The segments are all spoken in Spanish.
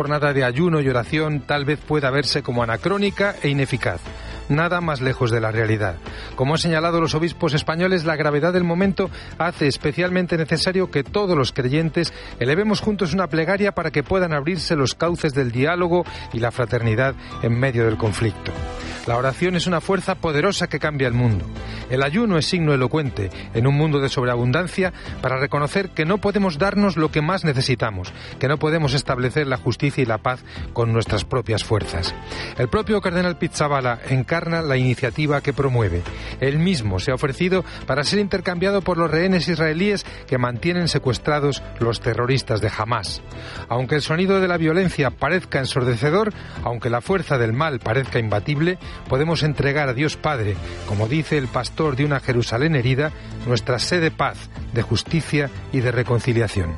jornada de ayuno y oración tal vez pueda verse como anacrónica e ineficaz. Nada más lejos de la realidad. Como han señalado los obispos españoles, la gravedad del momento hace especialmente necesario que todos los creyentes elevemos juntos una plegaria para que puedan abrirse los cauces del diálogo y la fraternidad en medio del conflicto. La oración es una fuerza poderosa que cambia el mundo. El ayuno es signo elocuente en un mundo de sobreabundancia para reconocer que no podemos darnos lo que más necesitamos, que no podemos establecer la justicia y la paz con nuestras propias fuerzas. El propio cardenal Pizzabala encarna la iniciativa que promueve. Él mismo se ha ofrecido para ser intercambiado por los rehenes israelíes que mantienen secuestrados los terroristas de Hamas. Aunque el sonido de la violencia parezca ensordecedor, aunque la fuerza del mal parezca imbatible, podemos entregar a Dios Padre, como dice el pastor de una Jerusalén herida, nuestra sed de paz, de justicia y de reconciliación.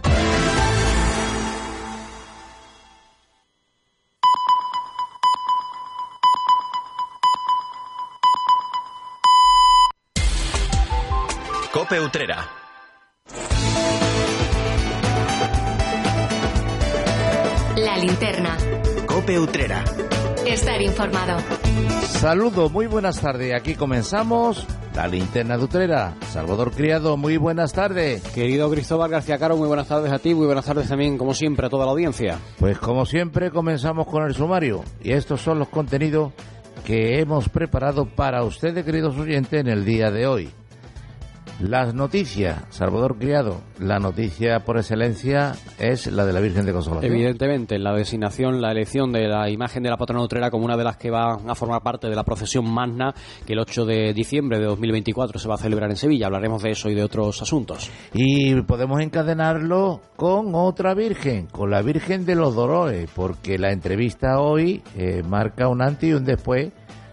Cope Utrera. La linterna. Cope Utrera. Estar informado. Saludo, muy buenas tardes. Aquí comenzamos la linterna de Utrera. Salvador Criado, muy buenas tardes. Querido Cristóbal García Caro, muy buenas tardes a ti, muy buenas tardes también, como siempre, a toda la audiencia. Pues como siempre comenzamos con el sumario y estos son los contenidos que hemos preparado para ustedes, queridos oyentes, en el día de hoy. Las noticias, Salvador Criado, la noticia por excelencia es la de la Virgen de Consolación. Evidentemente, la designación, la elección de la imagen de la patrona utrera como una de las que va a formar parte de la procesión magna que el 8 de diciembre de 2024 se va a celebrar en Sevilla. Hablaremos de eso y de otros asuntos. Y podemos encadenarlo con otra Virgen, con la Virgen de los Dolores, porque la entrevista hoy eh, marca un antes y un después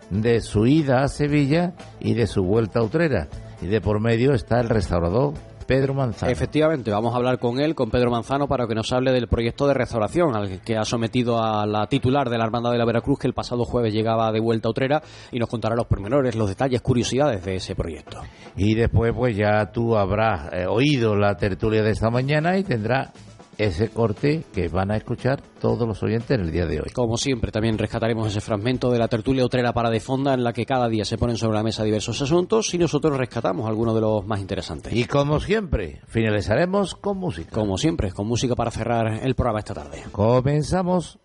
de su ida a Sevilla y de su vuelta a Utrera y de por medio está el restaurador Pedro Manzano. Efectivamente, vamos a hablar con él, con Pedro Manzano, para que nos hable del proyecto de restauración al que ha sometido a la titular de la Hermandad de la Veracruz, que el pasado jueves llegaba de vuelta a Utrera, y nos contará los pormenores, los detalles, curiosidades de ese proyecto. Y después, pues ya tú habrás eh, oído la tertulia de esta mañana y tendrá ese corte que van a escuchar todos los oyentes en el día de hoy. Como siempre, también rescataremos ese fragmento de la tertulia otrera para de fonda en la que cada día se ponen sobre la mesa diversos asuntos y nosotros rescatamos algunos de los más interesantes. Y como siempre, finalizaremos con música. Como siempre, con música para cerrar el programa esta tarde. Comenzamos.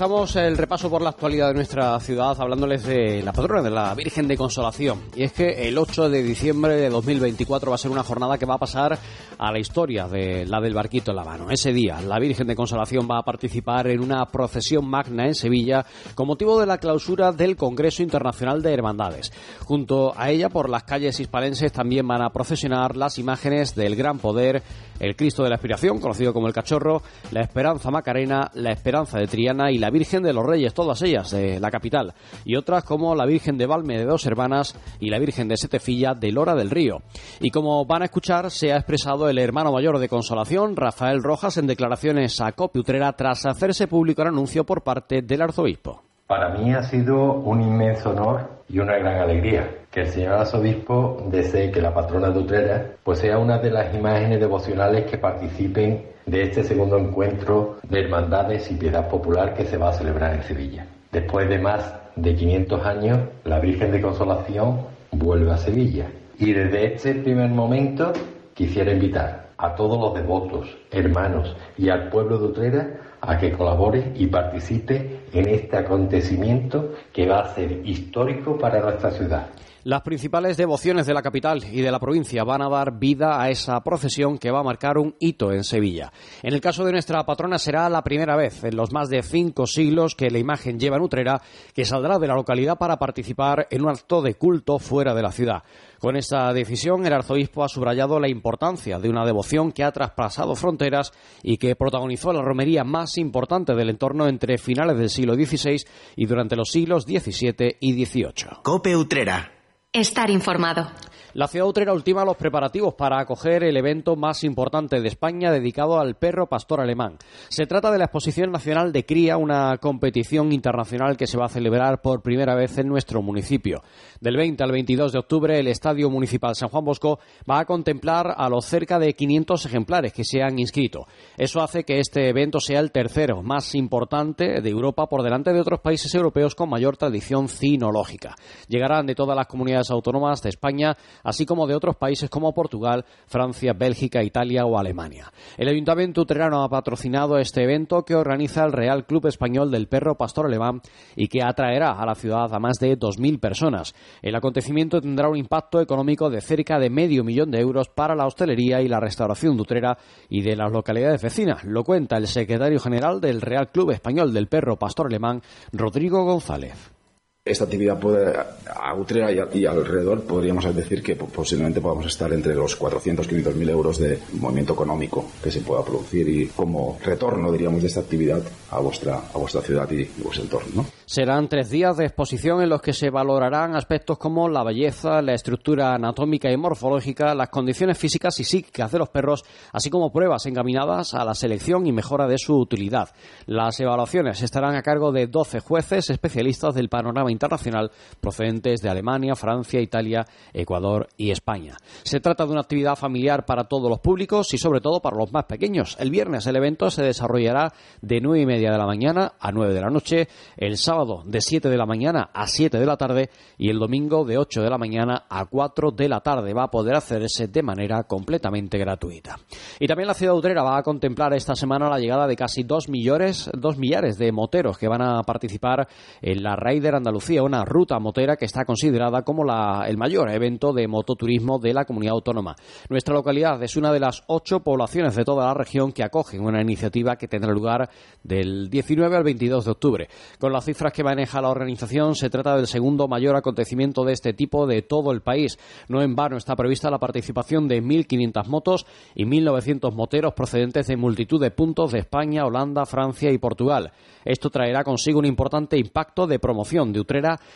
Comenzamos el repaso por la actualidad de nuestra ciudad hablándoles de la patrona de la Virgen de Consolación. Y es que el 8 de diciembre de 2024 va a ser una jornada que va a pasar a la historia de la del barquito en la mano. Ese día, la Virgen de Consolación va a participar en una procesión magna en Sevilla con motivo de la clausura del Congreso Internacional de Hermandades. Junto a ella, por las calles hispalenses, también van a procesionar las imágenes del Gran Poder, el Cristo de la Aspiración, conocido como el Cachorro, la Esperanza Macarena, la Esperanza de Triana y la Virgen de los Reyes, todas ellas de la capital, y otras como la Virgen de Valme de Dos Hermanas y la Virgen de Setefilla de Lora del Río. Y como van a escuchar, se ha expresado el hermano mayor de Consolación, Rafael Rojas, en declaraciones a Copiutrera tras hacerse público el anuncio por parte del arzobispo. Para mí ha sido un inmenso honor y una gran alegría que el señor arzobispo desee que la patrona de Utrera pues sea una de las imágenes devocionales que participen de este segundo encuentro de hermandades y piedad popular que se va a celebrar en Sevilla. Después de más de 500 años, la Virgen de Consolación vuelve a Sevilla. Y desde este primer momento quisiera invitar a todos los devotos, hermanos y al pueblo de Utrera a que colabore y participe en este acontecimiento que va a ser histórico para nuestra ciudad. Las principales devociones de la capital y de la provincia van a dar vida a esa procesión que va a marcar un hito en Sevilla. En el caso de nuestra patrona será la primera vez en los más de cinco siglos que la imagen lleva en Utrera que saldrá de la localidad para participar en un acto de culto fuera de la ciudad. Con esta decisión, el arzobispo ha subrayado la importancia de una devoción que ha traspasado fronteras y que protagonizó la romería más importante del entorno entre finales del siglo XVI y durante los siglos XVII y XVIII. Cope Utrera. Estar informado. La ciudad utrera ultima los preparativos para acoger el evento más importante de España dedicado al perro pastor alemán. Se trata de la Exposición Nacional de Cría, una competición internacional que se va a celebrar por primera vez en nuestro municipio. Del 20 al 22 de octubre, el Estadio Municipal San Juan Bosco va a contemplar a los cerca de 500 ejemplares que se han inscrito. Eso hace que este evento sea el tercero más importante de Europa por delante de otros países europeos con mayor tradición cinológica. Llegarán de todas las comunidades autónomas de España así como de otros países como Portugal, Francia, Bélgica, Italia o Alemania. El Ayuntamiento Utrerano ha patrocinado este evento que organiza el Real Club Español del Perro Pastor Alemán y que atraerá a la ciudad a más de 2.000 personas. El acontecimiento tendrá un impacto económico de cerca de medio millón de euros para la hostelería y la restauración de Utrera y de las localidades vecinas. Lo cuenta el secretario general del Real Club Español del Perro Pastor Alemán, Rodrigo González esta actividad puede, a Utrera y, alrededor podríamos decir que posiblemente podamos estar entre los 400 500 mil euros de movimiento económico que se pueda producir y como retorno, diríamos, de esta actividad a vuestra, a vuestra ciudad y, vuestro entorno. Serán tres días de exposición en los que se valorarán aspectos como la belleza, la estructura anatómica y morfológica, las condiciones físicas y psíquicas de los perros, así como pruebas encaminadas a la selección y mejora de su utilidad. Las evaluaciones estarán a cargo de 12 jueces especialistas del panorama internacional procedentes de Alemania, Francia, Italia, Ecuador y España. Se trata de una actividad familiar para todos los públicos y sobre todo para los más pequeños. El viernes el evento se desarrollará de nueve y media de la mañana a 9 de la noche, el sábado de 7 de la mañana a 7 de la tarde y el domingo de 8 de la mañana a 4 de la tarde. Va a poder hacerse de manera completamente gratuita. Y también la ciudad utrera va a contemplar esta semana la llegada de casi 2 millones, 2 millares de moteros que van a participar en la Raider Andalucía una ruta motera que está considerada como el mayor evento de mototurismo de la comunidad autónoma. Nuestra localidad es una de las ocho poblaciones de toda la región que acogen una iniciativa que tendrá lugar del 19 al 22 de octubre. Con las cifras que maneja la organización, se trata del segundo mayor acontecimiento de este tipo de todo el país. No en vano está prevista la participación de 1.500 motos y 1.900 moteros procedentes de multitud de puntos de España, Holanda, Francia y Portugal. Esto traerá consigo un importante impacto de promoción de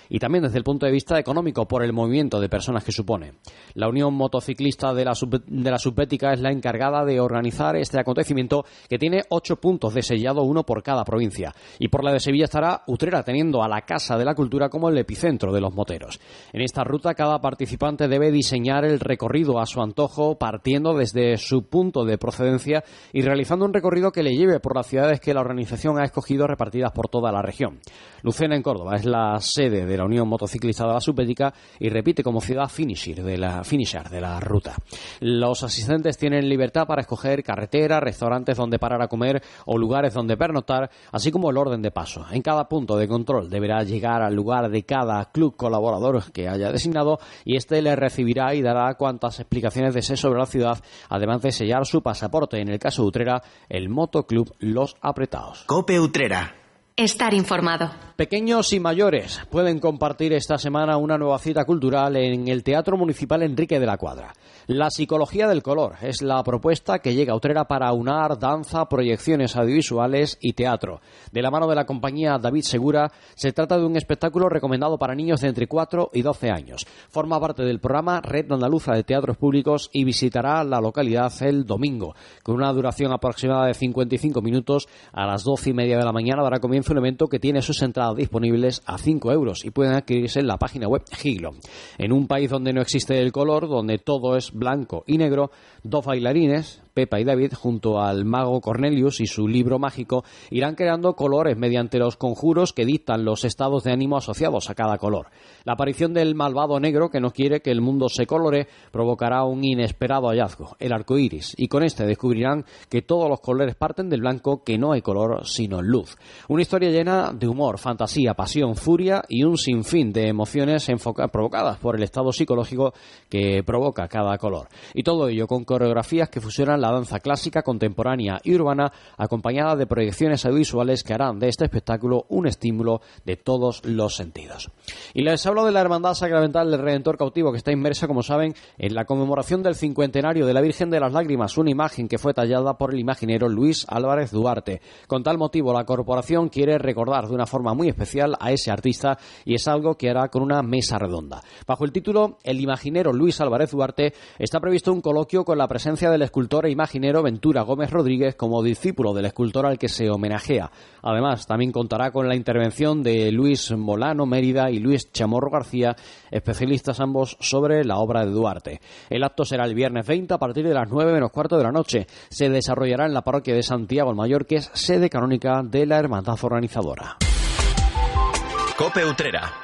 Y también desde el punto de vista económico por el movimiento de personas que supone. La Unión Motociclista de la, de la Subbética es la encargada de organizar este acontecimiento que tiene ocho puntos de sellado, uno por cada provincia. Y por la de Sevilla estará Utrera teniendo a la Casa de la Cultura como el epicentro de los moteros. En esta ruta cada participante debe diseñar el recorrido a su antojo partiendo desde su punto de procedencia y realizando un recorrido que le lleve por las ciudades que la organización ha escogido repartidas por toda la región. Lucena en Córdoba es la sede de la Unión Motociclista de la Subbética y repite como ciudad finisher de la, finisher de la ruta. Los asistentes tienen libertad para escoger carreteras, restaurantes donde parar a comer o lugares donde pernoctar, así como el orden de paso. En cada punto de control deberá llegar al lugar de cada club colaborador que haya designado y éste le recibirá y dará cuantas explicaciones desee sobre la ciudad, además de sellar su pasaporte. En el caso de Utrera, el Motoclub Los Apretados. Cope Utrera. Estar informado. Pequeños y mayores pueden compartir esta semana una nueva cita cultural en el Teatro Municipal Enrique de la Cuadra. La psicología del color es la propuesta que llega a Utrera para unar danza, proyecciones audiovisuales y teatro. De la mano de la compañía David Segura, se trata de un espectáculo recomendado para niños de entre 4 y 12 años. Forma parte del programa Red Andaluza de Teatros Públicos y visitará la localidad el domingo. Con una duración aproximada de 55 minutos, a las 12 y media de la mañana dará comienzo un evento que tiene sus entradas disponibles a 5 euros y pueden adquirirse en la página web Giglo. En un país donde no existe el color, donde todo es blanco y negro, dos bailarines, Pepa y David, junto al mago Cornelius y su libro mágico, irán creando colores mediante los conjuros que dictan los estados de ánimo asociados a cada color. La aparición del malvado negro, que no quiere que el mundo se colore, provocará un inesperado hallazgo, el arco iris, y con este descubrirán que todos los colores parten del blanco, que no hay color sino luz. Una historia llena de humor, fantasía, pasión, furia y un sinfín de emociones provocadas por el estado psicológico que provoca cada color. Y todo ello con coreografías que fusionan la danza clásica, contemporánea y urbana, acompañada de proyecciones audiovisuales que harán de este espectáculo un estímulo de todos los sentidos. Y les hablo de la Hermandad Sacramental del Redentor Cautivo, que está inmersa, como saben, en la conmemoración del cincuentenario de la Virgen de las Lágrimas, una imagen que fue tallada por el imaginero Luis Álvarez Duarte. Con tal motivo, la corporación quiere recordar de una forma muy especial a ese artista y es algo que hará con una mesa redonda. Bajo el título El imaginero Luis Álvarez Duarte está previsto un coloquio con la presencia del escultor e imaginero Ventura Gómez Rodríguez como discípulo del escultor al que se homenajea. Además, también contará con la intervención de Luis Molano Mérida y Luis Chamorro García, especialistas ambos sobre la obra de Duarte. El acto será el viernes 20 a partir de las 9 menos cuarto de la noche. Se desarrollará en la parroquia de Santiago el Mayor, que es sede canónica de la hermandad organizadora. Cope Utrera.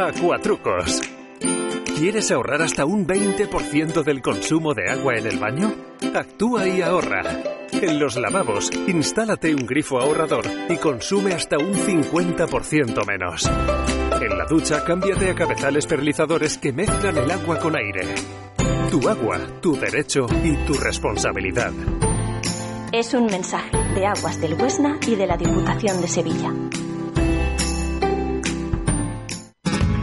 Acuatrucos. ¿Quieres ahorrar hasta un 20% del consumo de agua en el baño? Actúa y ahorra. En los lavabos, instálate un grifo ahorrador y consume hasta un 50% menos. En la ducha, cámbiate a cabezales perlizadores que mezclan el agua con aire. Tu agua, tu derecho y tu responsabilidad. Es un mensaje de Aguas del Huesna y de la Diputación de Sevilla.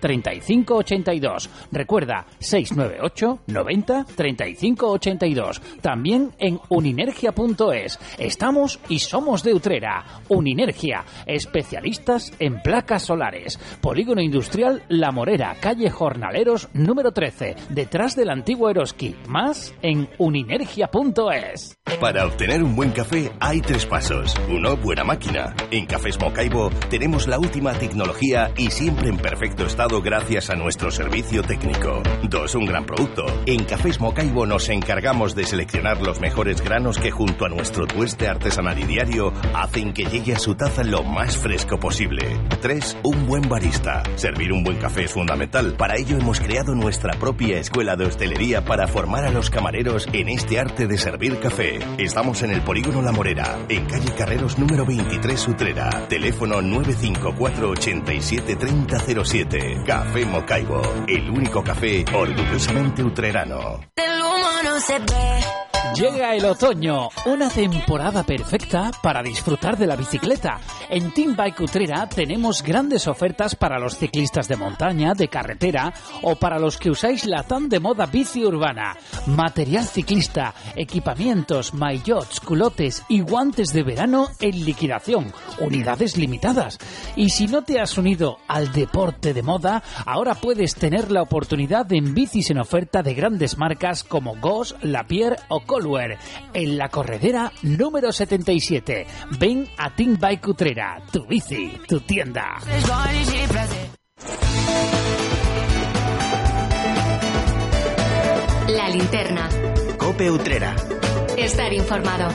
35 82. Recuerda 698 90 35 82. También en uninergia.es. Estamos y somos de Utrera. Uninergia, especialistas en placas solares. Polígono Industrial La Morera, calle Jornaleros número 13, detrás del antiguo Eroski. Más en uninergia.es. Para obtener un buen café hay tres pasos. Uno, buena máquina. En Cafés Mocaibo tenemos la última tecnología y siempre en perfecto estado gracias a nuestro servicio técnico. Dos, un gran producto. En Cafés Mocaibo nos encargamos de seleccionar los mejores granos que junto a nuestro tueste artesanal y diario hacen que llegue a su taza lo más fresco posible. Tres, un buen barista. Servir un buen café es fundamental. Para ello hemos creado nuestra propia escuela de hostelería para formar a los camareros en este arte de servir café. Estamos en el Polígono La Morera, en calle Carreros número 23 Utrera. Teléfono 954 87 3007. Café Mocaibo, el único café orgullosamente utrerano. Llega el otoño, una temporada perfecta para disfrutar de la bicicleta. En Team Bike Utrera tenemos grandes ofertas para los ciclistas de montaña, de carretera o para los que usáis la tan de moda bici urbana. Material ciclista, equipamientos, maillots, culotes y guantes de verano en liquidación, unidades limitadas. Y si no te has unido al deporte de moda, ahora puedes tener la oportunidad en bicis en oferta de grandes marcas como Goss, Lapierre o Colware en la corredera número 77. Ven a Team Bike Utrera, tu bici, tu tienda. La linterna. Cope Utrera. Estar informado.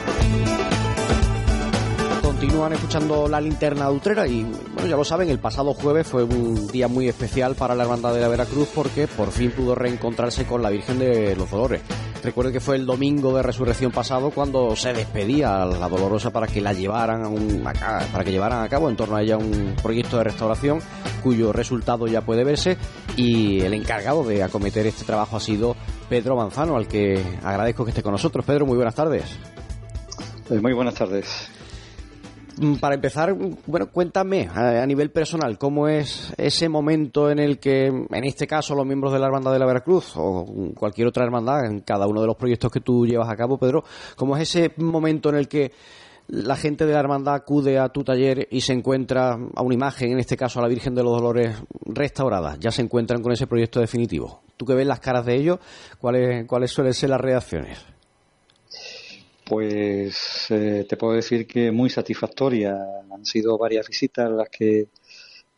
Continúan escuchando la linterna de Utrera y, bueno, ya lo saben, el pasado jueves fue un día muy especial para la Hermandad de la Veracruz porque por fin pudo reencontrarse con la Virgen de los Dolores. Recuerden que fue el domingo de resurrección pasado cuando se despedía a la Dolorosa para que la llevaran a, un, para que llevaran a cabo en torno a ella un proyecto de restauración cuyo resultado ya puede verse y el encargado de acometer este trabajo ha sido Pedro Manzano, al que agradezco que esté con nosotros. Pedro, muy buenas tardes. Eh, muy buenas tardes. Mm, para empezar, bueno, cuéntame a, nivel personal, ¿cómo es ese momento en el que, en este caso, los miembros de la Hermandad de la Veracruz o cualquier otra hermandad, en cada uno de los proyectos que tú llevas a cabo, Pedro, cómo es ese momento en el que la gente de la hermandad acude a tu taller y se encuentra a una imagen, en este caso a la Virgen de los Dolores restaurada, ya se encuentran con ese proyecto definitivo? Tú que ves las caras de ellos, ¿cuáles, cuáles suelen ser las reacciones? Pues eh, te puedo decir que muy satisfactoria. Han sido varias visitas las que eh,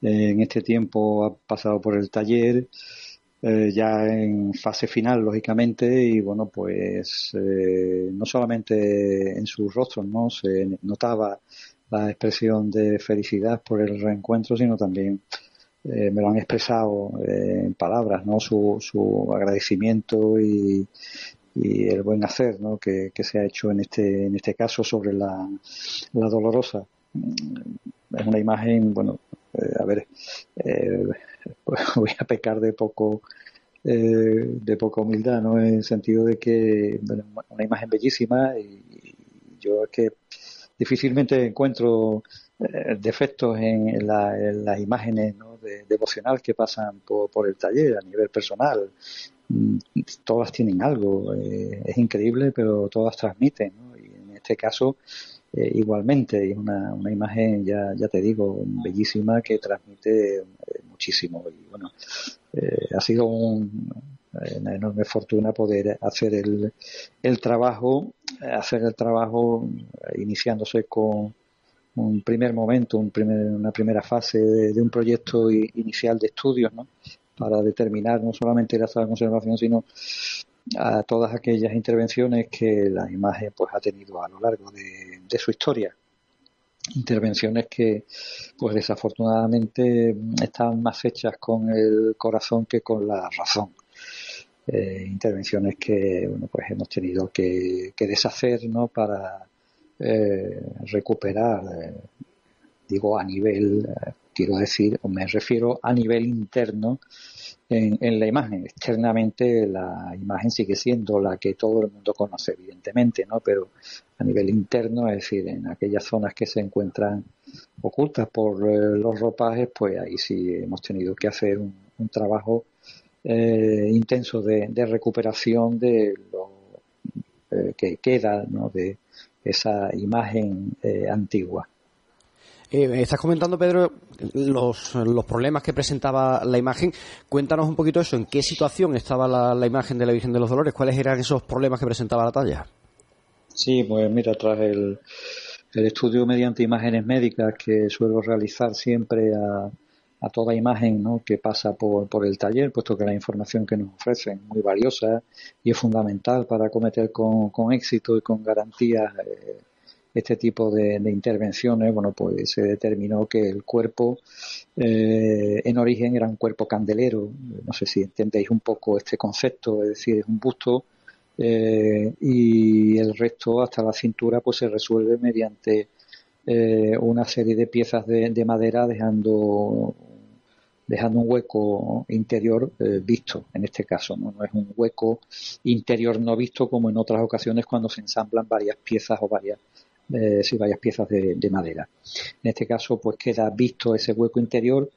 en este tiempo ha pasado por el taller, eh, ya en fase final, lógicamente, y bueno, pues no solamente en sus rostros, ¿no? Se notaba la expresión de felicidad por el reencuentro, sino también me lo han expresado en palabras, ¿no? Su, su agradecimiento y, y el buen hacer ¿no? que, se ha hecho en este, en este caso sobre la, la dolorosa. Mm, es una imagen, bueno, eh, a ver, eh, voy a pecar de poco eh, de poca humildad, ¿no? En el sentido de que una imagen bellísima y, yo es que difícilmente encuentro defectos en, las imágenes ¿no? de, devocional que pasan por, por, el taller a nivel personal todas tienen algo, eh, es increíble, pero todas transmiten, Y en este caso, eh, igualmente, es una, una imagen, ya, ya te digo, bellísima que transmite eh, muchísimo. Y bueno, ha sido una enorme fortuna poder hacer el, el trabajo, hacer el trabajo iniciándose con un primer momento, un primer, una primera fase de, de un proyecto inicial de estudios, ¿no? Para determinar no solamente la sala de conservación, sino a todas aquellas intervenciones que la imagen pues ha tenido a lo largo de, su historia. Intervenciones que, pues desafortunadamente, están más hechas con el corazón que con la razón. Eh, intervenciones que bueno, pues hemos tenido que, deshacer ¿no? para eh, recuperar, eh, digo a nivel quiero decir, o me refiero a nivel interno en, la imagen. Externamente la imagen sigue siendo la que todo el mundo conoce, evidentemente, ¿no? Pero a nivel interno, es decir, en aquellas zonas que se encuentran ocultas por eh, los ropajes, pues ahí sí hemos tenido que hacer un, trabajo eh, intenso de, recuperación de lo eh, que queda ¿no? de esa imagen antigua. Eh, estás comentando, Pedro, los, problemas que presentaba la imagen. Cuéntanos un poquito eso, en qué situación estaba la, imagen de la Virgen de los Dolores, cuáles eran esos problemas que presentaba la talla. Sí, pues mira, tras el, estudio mediante imágenes médicas que suelo realizar siempre a, a toda imagen ¿no? que pasa por, por, el taller, puesto que la información que nos ofrecen es muy valiosa y es fundamental para acometer con, con éxito y con garantía eh, este tipo de, intervenciones, bueno, pues se determinó que el cuerpo eh, en origen era un cuerpo candelero, no sé si entendéis un poco este concepto, es decir, es un busto eh, y el resto hasta la cintura pues se resuelve mediante eh, una serie de piezas de, madera dejando dejando un hueco interior visto en este caso ¿no? no es un hueco interior no visto como en otras ocasiones cuando se ensamblan varias piezas o varias eh, si varias piezas de, madera. En este caso, pues queda visto ese hueco interior.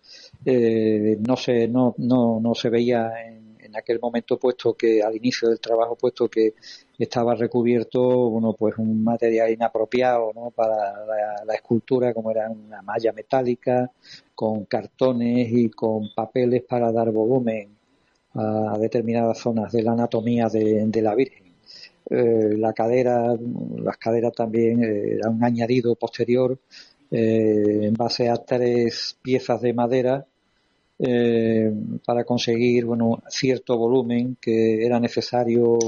Eh, no se no, no, no se veía en, aquel momento, puesto que al inicio del trabajo, puesto que estaba recubierto, bueno, pues un material inapropiado, ¿no? Para la, escultura, como era una malla metálica, con cartones y con papeles para dar volumen a determinadas zonas de la anatomía de la Virgen. Eh, la cadera, las caderas también eh, era un añadido posterior eh, en base a tres piezas de madera para conseguir bueno cierto volumen que era necesario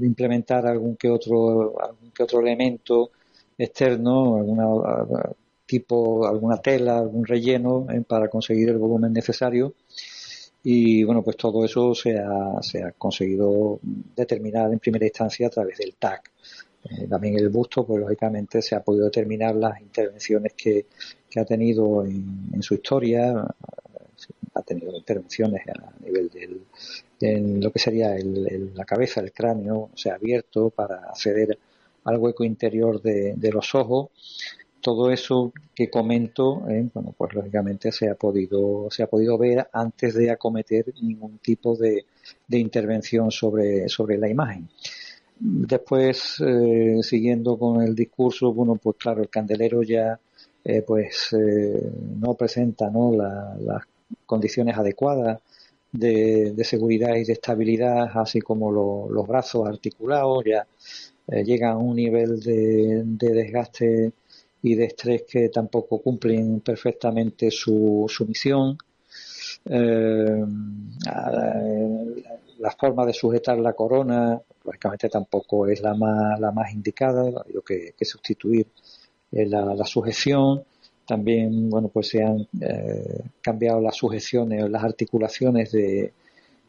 implementar algún que otro algún que otro elemento externo, alguna tipo, alguna tela, algún relleno para conseguir el volumen necesario y bueno, pues todo eso se ha, se ha conseguido determinar en primera instancia a través del TAC. Eh, también el busto, pues lógicamente se ha podido determinar las intervenciones que, que ha tenido en, su historia, ha tenido intervenciones a nivel del, en lo que sería el, la cabeza, el cráneo, o sea, abierto para acceder al hueco interior de los ojos todo eso que comento, eh, bueno, pues lógicamente se ha podido, se ha podido ver antes de acometer ningún tipo de, intervención sobre, sobre la imagen. Después, eh, siguiendo con el discurso, bueno, pues claro, el candelero ya eh, pues no presenta ¿no? las condiciones adecuadas de, seguridad y de estabilidad, así como los brazos articulados, ya llegan a un nivel de, de desgaste y de estrés que tampoco cumplen perfectamente su, su misión. Eh, la forma de sujetar la corona, lógicamente tampoco es la más, la más indicada, hay que, que sustituir eh, la, la, sujeción. También, bueno, pues se han eh, cambiado las sujeciones, las articulaciones de,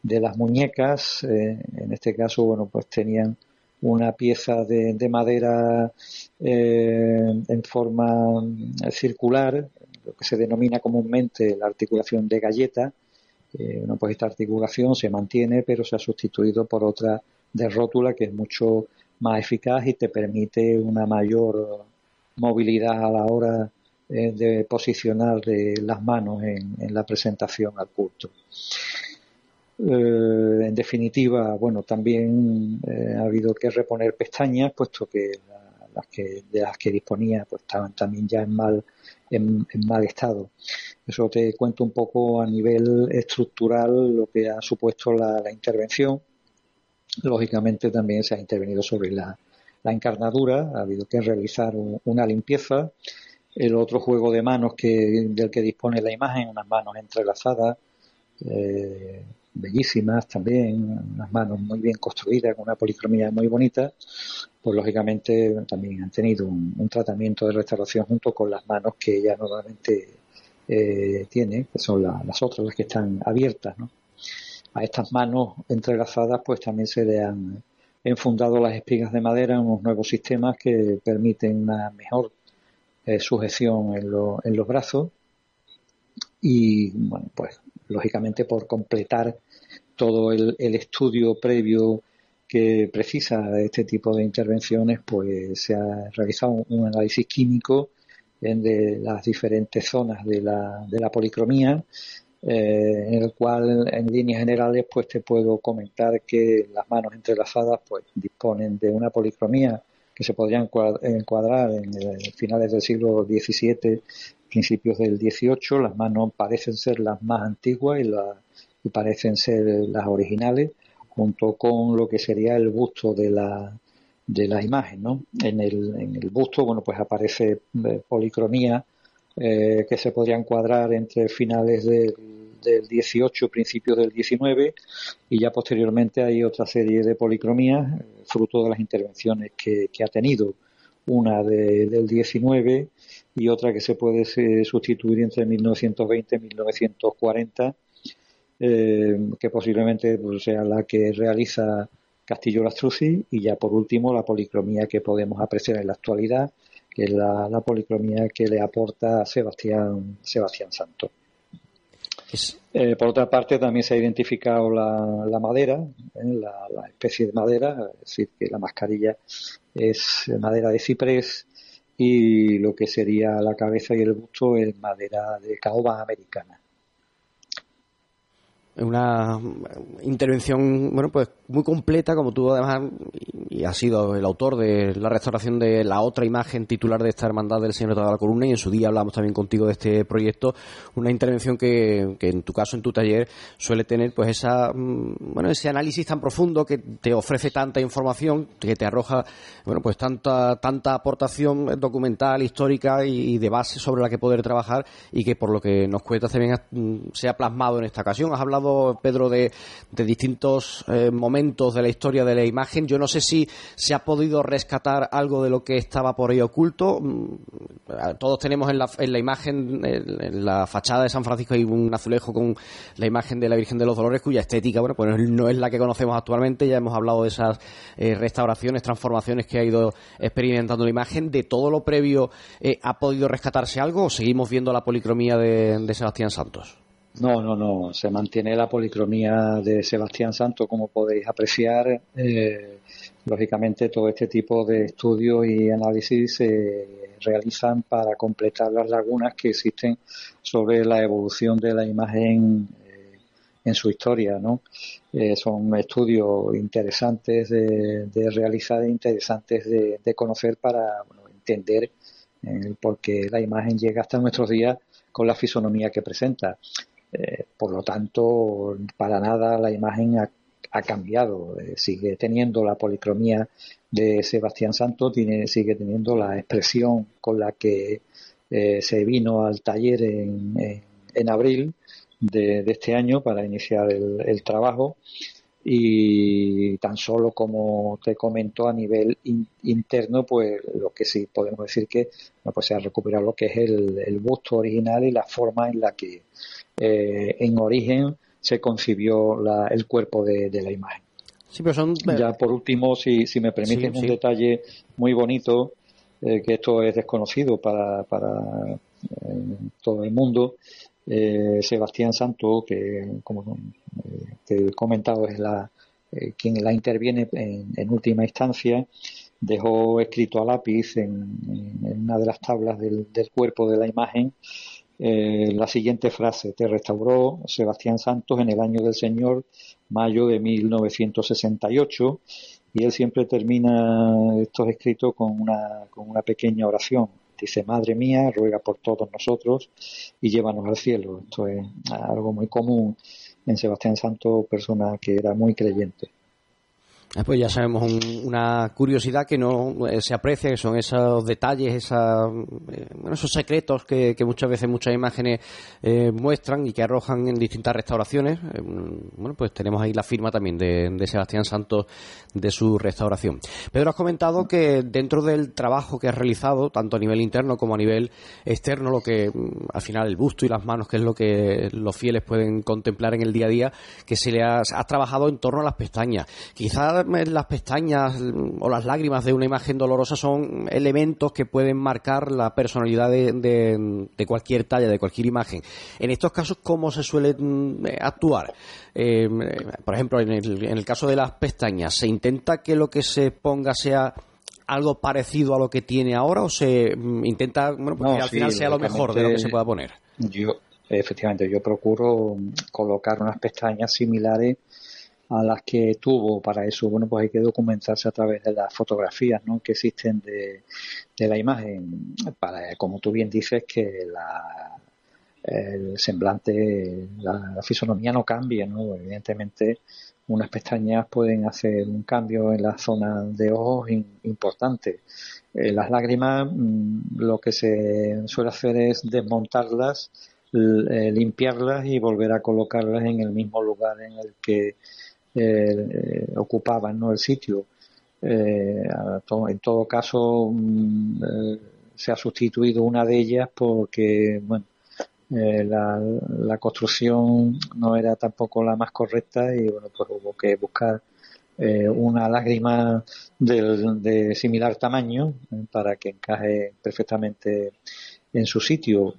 de las muñecas. en este caso, bueno, pues tenían una pieza de, de madera eh, en forma eh, circular, lo que se denomina comúnmente la articulación de galleta. Eh, pues esta articulación se mantiene, pero se ha sustituido por otra de rótula que es mucho más eficaz y te permite una mayor movilidad a la hora eh, de posicionar de las manos en, en la presentación al culto. Eh, en definitiva, bueno, también eh, ha habido que reponer pestañas, puesto que las que de las que disponía pues estaban también ya en mal en, mal estado. Eso te cuento un poco a nivel estructural lo que ha supuesto la, intervención. Lógicamente también se ha intervenido sobre la, encarnadura, ha habido que realizar una limpieza. El otro juego de manos que, del que dispone la imagen, unas manos entrelazadas, eh, bellísimas también, unas manos muy bien construidas, con una policromía muy bonita, pues lógicamente también han tenido un, tratamiento de restauración junto con las manos que ella normalmente eh, tiene, que son las otras, las que están abiertas. ¿no? A estas manos entrelazadas pues también se le han enfundado las espigas de madera unos nuevos sistemas que permiten una mejor eh, sujeción en, en los brazos y bueno pues lógicamente por completar todo el, estudio previo que precisa este tipo de intervenciones, pues se ha realizado un, análisis químico de las diferentes zonas de la, de la policromía, eh, en el cual en líneas generales pues te puedo comentar que las manos entrelazadas pues disponen de una policromía que se podría encuadrar en finales del siglo XVII, principios del XVIII. Las manos parecen ser las más antiguas y las y parecen ser las originales, junto con lo que sería el busto de la, de la imagen. ¿no? En, el, en el busto bueno, pues aparece eh, policromía eh, que se podría encuadrar entre finales del, del 18 principios del 19 y ya posteriormente hay otra serie de policromías, eh, fruto de las intervenciones que, que ha tenido, una de, del 19 y otra que se puede sustituir entre 1920 y 1940 eh, que posiblemente pues, sea la que realiza Castillo Lastruzzi y ya por último la policromía que podemos apreciar en la actualidad, que es la, policromía que le aporta Sebastián, Sebastián Santos. Eh, por otra parte, también se ha identificado la, madera, ¿eh? la, la, especie de madera, es decir, que la mascarilla es madera de ciprés y lo que sería la cabeza y el busto es madera de caoba americana una intervención bueno pues muy completa como tú además y, has sido el autor de la restauración de la otra imagen titular de esta hermandad del Señor de la Columna y en su día hablamos también contigo de este proyecto una intervención que, que en tu caso en tu taller suele tener pues esa mm, bueno ese análisis tan profundo que te ofrece tanta información que te arroja bueno pues tanta tanta aportación documental histórica y, de base sobre la que poder trabajar y que por lo que nos cuentas también mm, se ha plasmado en esta ocasión. Has hablado Pedro, de, distintos eh, momentos de la historia de la imagen. Yo no sé si se ha podido rescatar algo de lo que estaba por ahí oculto. Mm, todos tenemos en la, en la imagen, en la fachada de San Francisco, hay un azulejo con la imagen de la Virgen de los Dolores, cuya estética, bueno, pues no es la que conocemos actualmente. Ya hemos hablado de esas eh, restauraciones, transformaciones que ha ido experimentando la imagen. ¿De todo lo previo eh, ha podido rescatarse algo o seguimos viendo la policromía de Sebastián Santos? No, no, no. Se mantiene la policromía de Sebastián Santos, como podéis apreciar. Eh, lógicamente, todo este tipo de estudios y análisis se realizan para completar las lagunas que existen sobre la evolución de la imagen eh, en su historia, ¿no? Eh, son estudios interesantes de, realizar e interesantes de, conocer para entender por qué la imagen llega hasta nuestros días con la fisonomía que presenta. Eh, por lo tanto, para nada la imagen ha, cambiado. Eh, sigue teniendo la policromía de Sebastián Santos, tiene, sigue teniendo la expresión con la que eh, se vino al taller en, en, abril de, este año para iniciar el, trabajo y tan solo como te comento a nivel interno pues lo que sí podemos decir que pues se ha recuperado lo que es el, el busto original y la forma en la que eh, en origen se concibió el cuerpo de, la imagen. Ya por último, si, si me permiten un detalle muy bonito, eh, que esto es desconocido para, para eh, todo el mundo, Sebastián Santo, que como he comentado es la, quien la interviene en, última instancia, dejó escrito a lápiz en, una de las tablas del, del cuerpo de la imagen eh, la siguiente frase, te restauró Sebastián Santos en el año del Señor, mayo de 1968, y él siempre termina estos escritos con una, con una pequeña oración. Dice, Madre mía, ruega por todos nosotros y llévanos al cielo. Esto es algo muy común en Sebastián Santos, persona que era muy creyente. Ah, pues ya sabemos una curiosidad que no eh, se aprecia, que son esos detalles, eh, esos secretos que, muchas veces muchas imágenes eh, muestran y que arrojan en distintas restauraciones. bueno, pues tenemos ahí la firma también de, Sebastián Santos de su restauración. Pedro, has comentado que dentro del trabajo que has realizado, tanto a nivel interno como a nivel externo, lo que mm, al final el busto y las manos, que es lo que los fieles pueden contemplar en el día a día, que se le has, has trabajado en torno a las pestañas. Quizás las pestañas o las lágrimas de una imagen dolorosa son elementos que pueden marcar la personalidad de, cualquier talla, de cualquier imagen. En estos casos, ¿cómo se suele mm, actuar? Eh, por ejemplo, en el, caso de las pestañas, ¿se intenta que lo que se ponga sea algo parecido a lo que tiene ahora o se mm, intenta bueno, pues que al final sea lo mejor de lo que se pueda poner? Yo, efectivamente, yo procuro colocar unas pestañas similares a las que tuvo para eso. Bueno pues hay que documentarse a través de las fotografías ¿no? que existen de, de la imagen. Para como tú bien dices que la el semblante la, fisonomía no cambia no evidentemente unas pestañas pueden hacer un cambio en la zona de ojos importante. Eh, las lágrimas mm, lo que se suele hacer es desmontarlas eh, limpiarlas y volver a colocarlas en el mismo lugar en el que eh, ocupaban ¿no? el sitio. Eh, en todo caso, mm, eh, se ha sustituido una de ellas porque bueno, eh, la, construcción no era tampoco la más correcta y bueno, pues hubo que buscar una lágrima de similar tamaño para que encaje perfectamente en su sitio.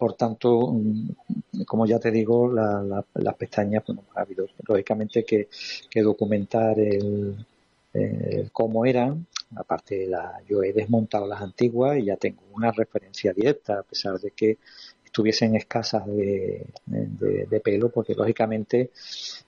Por tanto, mm, como ya te digo, las pestañas, bueno, ha habido lógicamente que, documentar el, cómo eran. Aparte, la, yo he desmontado las antiguas y ya tengo una referencia directa, a pesar de que estuviesen escasas de, pelo, porque lógicamente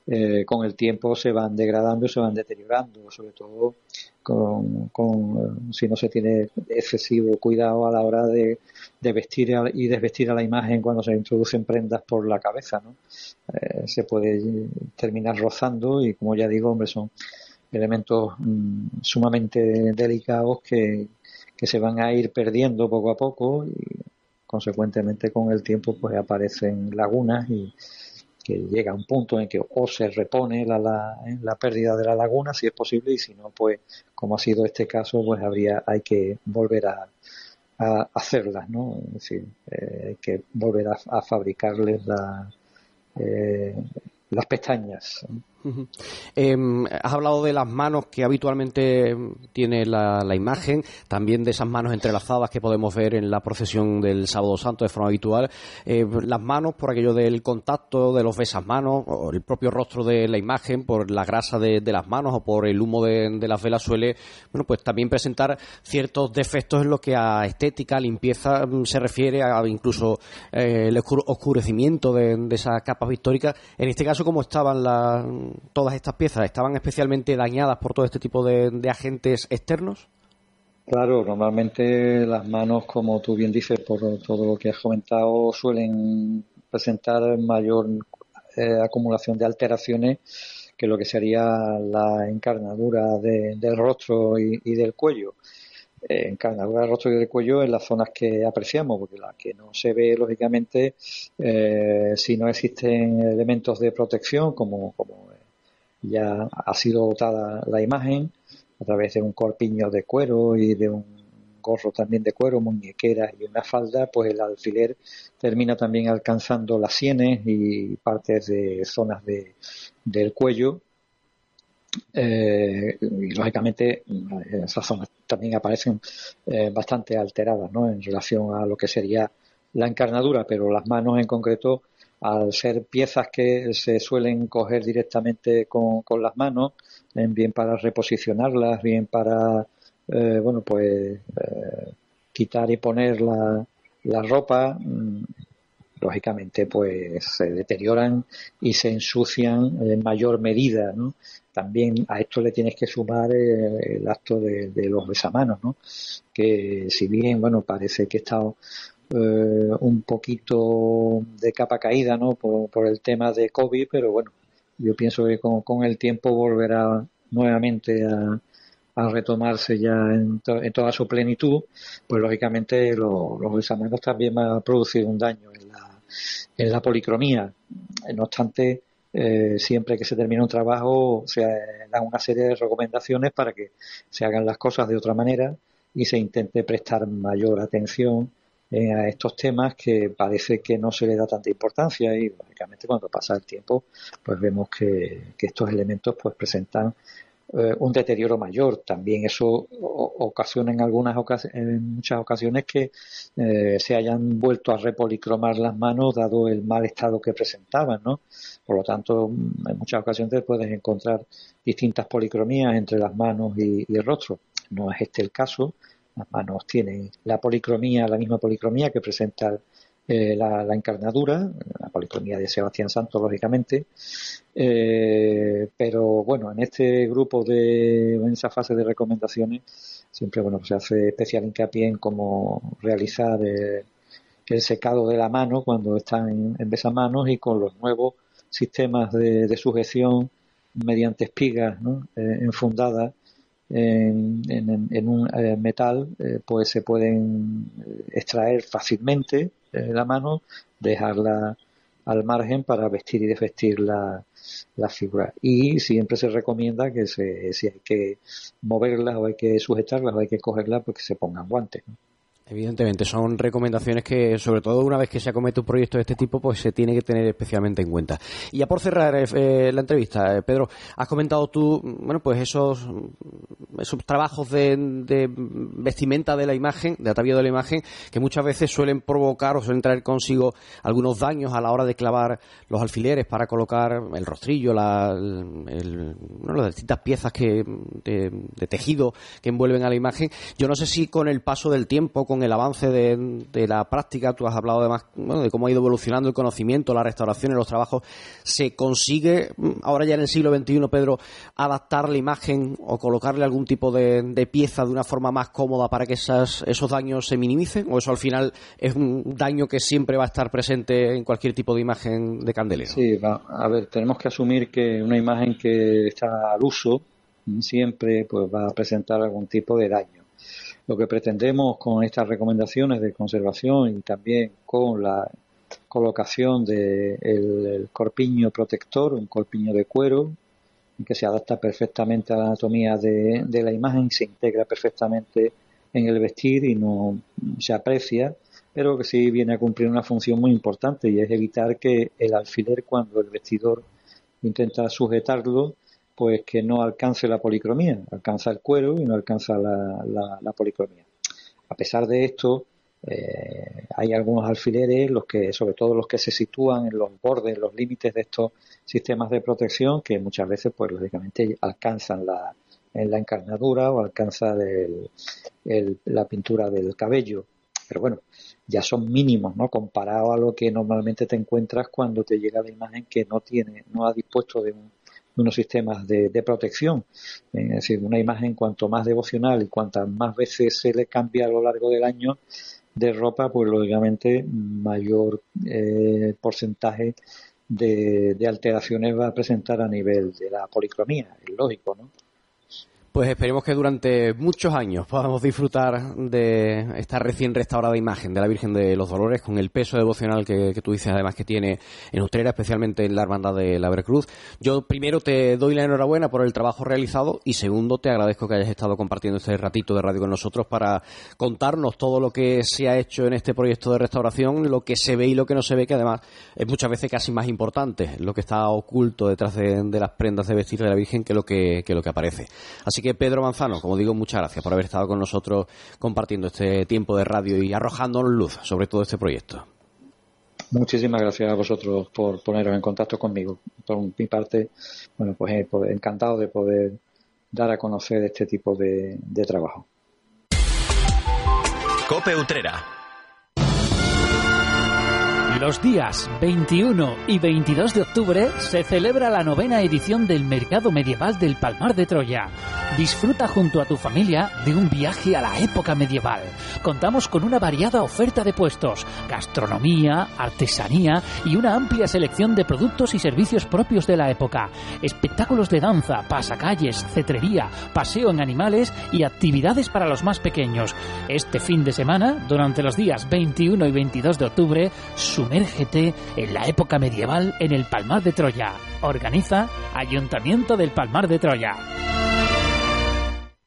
eh, con el tiempo se van degradando, se van deteriorando, sobre todo con, con, si no se tiene excesivo cuidado a la hora de, vestir y desvestir a la imagen cuando se introducen prendas por la cabeza, ¿no? Eh, se puede terminar rozando y como ya digo, hombre, son elementos mm, sumamente delicados que, que se van a ir perdiendo poco a poco y consecuentemente con el tiempo pues aparecen lagunas y, que llega un punto en que o se repone la, la, la, pérdida de la laguna si es posible y si no pues como ha sido este caso pues habría hay que volver a, a hacerlas no es decir eh, hay que volver a, a fabricarles la, eh, las pestañas eh, has hablado de las manos que habitualmente tiene la, imagen, también de esas manos entrelazadas que podemos ver en la procesión del Sábado Santo de forma habitual. Eh, las manos por aquello del contacto de los besas manos, o el propio rostro de la imagen, por la grasa de, las manos o por el humo de, las velas suele, bueno, pues también presentar ciertos defectos en lo que a estética, limpieza mm, se refiere, a incluso eh, el oscurecimiento de, de esas capas históricas. En este caso, como estaban las todas estas piezas estaban especialmente dañadas por todo este tipo de, agentes externos? Claro, normalmente las manos, como tú bien dices, por todo lo que has comentado, suelen presentar mayor eh, acumulación de alteraciones que lo que sería la encarnadura del rostro y, del cuello. Eh, encarnadura del rostro y del cuello en las zonas que apreciamos, porque la que no se ve, lógicamente, eh, si no existen elementos de protección, como ya ha sido dotada la imagen a través de un corpiño de cuero y de un gorro también de cuero, muñequera y una falda, pues el alfiler termina también alcanzando las sienes y partes de zonas de, del cuello. Eh, y lógicamente esas zonas también aparecen eh, bastante alteradas ¿no? en relación a lo que sería la encarnadura, pero las manos en concreto al ser piezas que se suelen coger directamente con, las manos, bien para reposicionarlas, bien para, eh, bueno, pues eh, quitar y poner la, la ropa, mm, lógicamente pues se deterioran y se ensucian en mayor medida, ¿no? También a esto le tienes que sumar eh, el acto de, de, los besamanos, ¿no? Que si bien, bueno, parece que está eh, un poquito de capa caída ¿no? Por, el tema de COVID, pero bueno, yo pienso que con, el tiempo volverá nuevamente a, retomarse ya en, toda su plenitud, pues lógicamente los exámenes también van a producir un daño en la, en la policromía. No obstante, eh, siempre que se termina un trabajo se dan una serie de recomendaciones para que se hagan las cosas de otra manera y se intente prestar mayor atención eh, a estos temas que parece que no se le da tanta importancia y lógicamente cuando pasa el tiempo pues vemos que, estos elementos pues presentan eh, un deterioro mayor. También eso ocasiona en algunas en muchas ocasiones que eh, se hayan vuelto a repolicromar las manos dado el mal estado que presentaban, ¿no? Por lo tanto, en muchas ocasiones puedes encontrar distintas policromías entre las manos y el rostro. No es este el caso, las manos tienen la policromía, la misma policromía que presenta eh, la, encarnadura, la policromía de Sebastián Santos, lógicamente. Eh, pero bueno, en este grupo de, en esa fase de recomendaciones, siempre bueno, se hace especial hincapié en cómo realizar eh, el secado de la mano cuando están en, en besamanos y con los nuevos sistemas de, sujeción mediante espigas ¿no? enfundadas en, un eh, metal, eh, pues se pueden eh, extraer fácilmente la mano, dejarla al margen para vestir y desvestir la, figura. Y siempre se recomienda que se, si hay que moverlas o hay que sujetarlas o hay que cogerlas, pues que se pongan guantes. Evidentemente, son recomendaciones que, sobre todo una vez que se acomete un proyecto de este tipo, pues se tiene que tener especialmente en cuenta. Y ya por cerrar eh, eh, la entrevista, eh, Pedro, has comentado tú, bueno, pues esos, esos trabajos de, vestimenta de la imagen, de atavío de la imagen, que muchas veces suelen provocar o suelen traer consigo algunos daños a la hora de clavar los alfileres para colocar el rostrillo, la, las distintas piezas que, de, de tejido que envuelven a la imagen. Yo no sé si con el paso del tiempo, con el avance de, la práctica, tú has hablado además de cómo ha ido evolucionando el conocimiento, la restauración y los trabajos, ¿se consigue mm, ahora ya en el siglo XXI, Pedro, adaptar la imagen o colocarle algún tipo de, pieza de una forma más cómoda para que esas, esos daños se minimicen? ¿O eso al final es un daño que siempre va a estar presente en cualquier tipo de imagen de candelero? Sí, a ver, tenemos que asumir que una imagen que está al uso siempre pues va a presentar algún tipo de daño lo que pretendemos con estas recomendaciones de conservación y también con la colocación de el, corpiño protector, un corpiño de cuero que se adapta perfectamente a la anatomía de, de la imagen, se integra perfectamente en el vestir y no se aprecia, pero que sí viene a cumplir una función muy importante y es evitar que el alfiler cuando el vestidor intenta sujetarlo, pues que no alcance la policromía, alcanza el cuero y no alcanza la, la, policromía. A pesar de esto, eh, hay algunos alfileres, los que, sobre todo los que se sitúan en los bordes, los límites de estos sistemas de protección, que muchas veces, pues lógicamente, alcanzan la, en la encarnadura o alcanza la pintura del cabello. Pero bueno, ya son mínimos, ¿no? Comparado a lo que normalmente te encuentras cuando te llega la imagen que no tiene, no ha dispuesto de, unos sistemas de, protección. Es decir, una imagen cuanto más devocional y cuantas más veces se le cambia a lo largo del año de ropa, pues lógicamente mayor eh, porcentaje de, de alteraciones va a presentar a nivel de la policromía, es lógico, ¿no? Pues esperemos que durante muchos años podamos disfrutar de esta recién restaurada imagen de la Virgen de los Dolores con el peso devocional que, tú dices además que tiene en Utrera, especialmente en la Hermandad de la Veracruz. Yo primero te doy la enhorabuena por el trabajo realizado y segundo te agradezco que hayas estado compartiendo este ratito de radio con nosotros para contarnos todo lo que se ha hecho en este proyecto de restauración, lo que se ve y lo que no se ve, que además es muchas veces casi más importante lo que está oculto detrás de, las prendas de vestir de la Virgen que lo que, que lo que aparece. Así que Pedro Manzano, como digo, muchas gracias por haber estado con nosotros compartiendo este tiempo de radio y arrojándonos luz sobre todo este proyecto. Muchísimas gracias a vosotros por poneros en contacto conmigo. Por mi parte, bueno, pues eh, encantado de poder dar a conocer este tipo de, de trabajo. Cope Utrera los días 21 y 22 de octubre se celebra la novena edición del Mercado Medieval del Palmar de Troya. Disfruta junto a tu familia de un viaje a la época medieval. Contamos con una variada oferta de puestos, gastronomía, artesanía y una amplia selección de productos y servicios propios de la época. Espectáculos de danza, pasacalles, cetrería, paseo en animales y actividades para los más pequeños. Este fin de semana, durante los días 21 y 22 de octubre, sumérgete en la época medieval en el Palmar de Troya. Organiza Ayuntamiento del Palmar de Troya.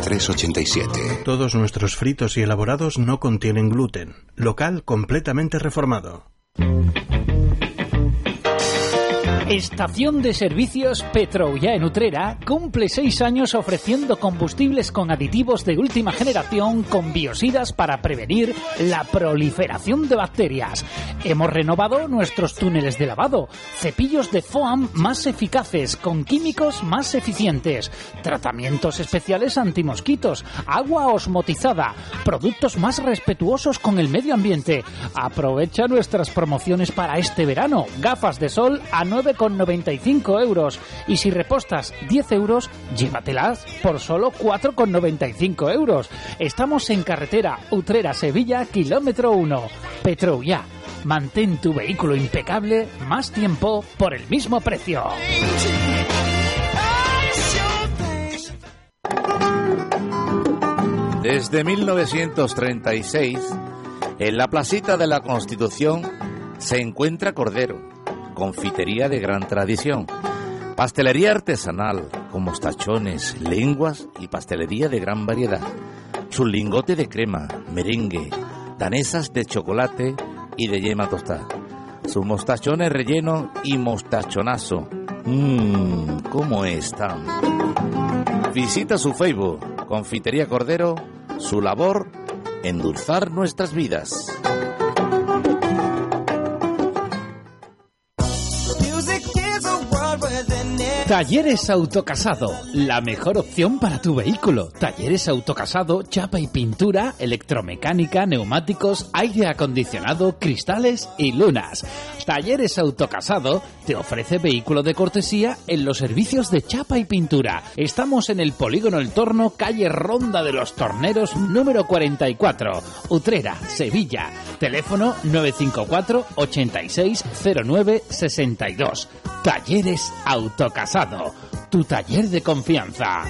387. Todos nuestros fritos y elaborados no contienen gluten. Local completamente reformado. Estación de Servicios Petroulla en Utrera cumple seis años ofreciendo combustibles con aditivos de última generación con biosidas para prevenir la proliferación de bacterias. Hemos renovado nuestros túneles de lavado, cepillos de foam más eficaces con químicos más eficientes, tratamientos especiales antimosquitos, agua osmotizada, productos más respetuosos con el medio ambiente. Aprovecha nuestras promociones para este verano. Gafas de sol a 9 con 95 euros. Y si repostas 10 euros, llévatelas por solo 4,95 euros. Estamos en carretera Utrera-Sevilla, kilómetro 1. Petroulla. Mantén tu vehículo impecable más tiempo por el mismo precio. Desde 1936, en la placita de la Constitución se encuentra Cordero confitería de gran tradición, pastelería artesanal con mostachones, lenguas y pastelería de gran variedad. Su lingote de crema, merengue, danesas de chocolate y de yema tostada. Sus mostachones relleno y mostachonazo. Mmm, ¿cómo están? Visita su Facebook, Confitería Cordero, su labor, endulzar nuestras vidas. Talleres Autocasado, la mejor opción para tu vehículo. Talleres Autocasado, chapa y pintura, electromecánica, neumáticos, aire acondicionado, cristales y lunas Talleres Autocasado te ofrece vehículos de cortesía en los servicios de chapa y pintura. Estamos en el Polígono El Torno, calle Ronda de los Torneros, número 44, Utrera, Sevilla. Teléfono 954 8609 62. Talleres Autocasado, tu taller de confianza.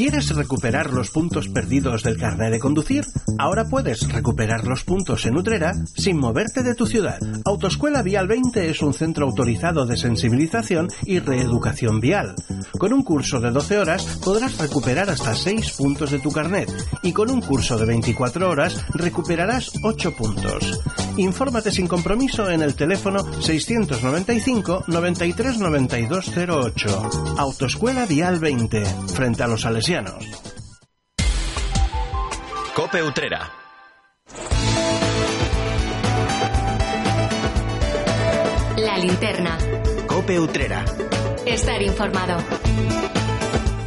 ¿Quieres recuperar los puntos perdidos del carnet de conducir? Ahora puedes recuperar los puntos en Utrera sin moverte de tu ciudad. Autoescuela Vial 20 es un centro autorizado de sensibilización y reeducación vial. Con un curso de 12 horas podrás recuperar hasta 6 puntos de tu carnet y con un curso de 24 horas recuperarás 8 puntos. Infórmate sin compromiso en el teléfono 695 93 92 08. Autoescuela Vial 20, frente a los salesianos. Cope Utrera. La linterna. Cope Utrera. Estar informado.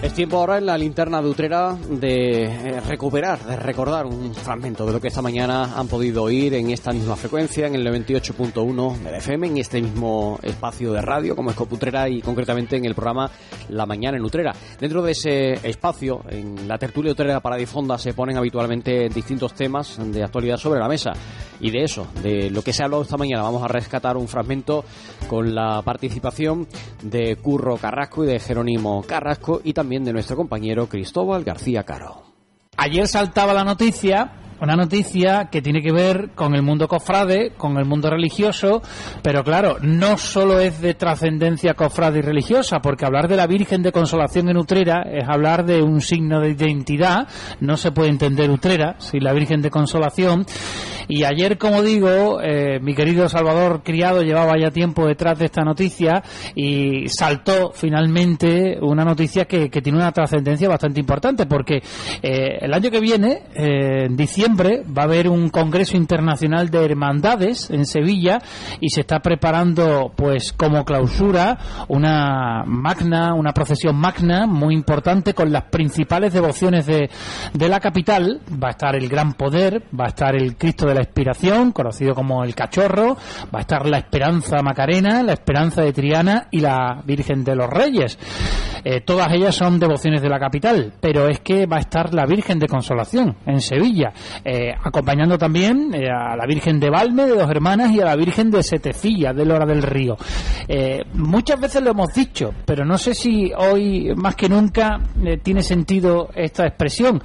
Es tiempo ahora en la linterna de Utrera de eh, recuperar, de recordar un fragmento de lo que esta mañana han podido oír en esta misma frecuencia, en el 98.1 del FM, en este mismo espacio de radio como es Coputrera y concretamente en el programa La Mañana en Utrera. Dentro de ese espacio, en la tertulia Utrera para difonda, se ponen habitualmente distintos temas de actualidad sobre la mesa. Y de eso, de lo que se ha hablado esta mañana, vamos a rescatar un fragmento con la participación de Curro Carrasco y de Jerónimo Carrasco y también de nuestro compañero Cristóbal García Caro. Ayer saltaba la noticia una noticia que tiene que ver con el mundo cofrade, con el mundo religioso, pero claro, no solo es de trascendencia cofrade y religiosa, porque hablar de la Virgen de Consolación en Utrera es hablar de un signo de identidad, no se puede entender Utrera sin la Virgen de Consolación. Y ayer, como digo, eh, mi querido Salvador Criado llevaba ya tiempo detrás de esta noticia y saltó finalmente una noticia que, que tiene una trascendencia bastante importante, porque eh, el año que viene, eh, en diciembre, va a haber un Congreso Internacional de Hermandades en Sevilla y se está preparando, pues, como clausura, una magna, una procesión magna muy importante con las principales devociones de, de la capital. Va a estar el Gran Poder, va a estar el Cristo de la Expiración, conocido como el Cachorro, va a estar la Esperanza Macarena, la Esperanza de Triana y la Virgen de los Reyes. Eh, todas ellas son devociones de la capital, pero es que va a estar la Virgen de Consolación en Sevilla. Eh, acompañando también eh, a la Virgen de Valme, de Dos Hermanas, y a la Virgen de Setecilla, de Lora del Río. Muchas veces lo hemos dicho, pero no sé si hoy más que nunca tiene sentido esta expresión.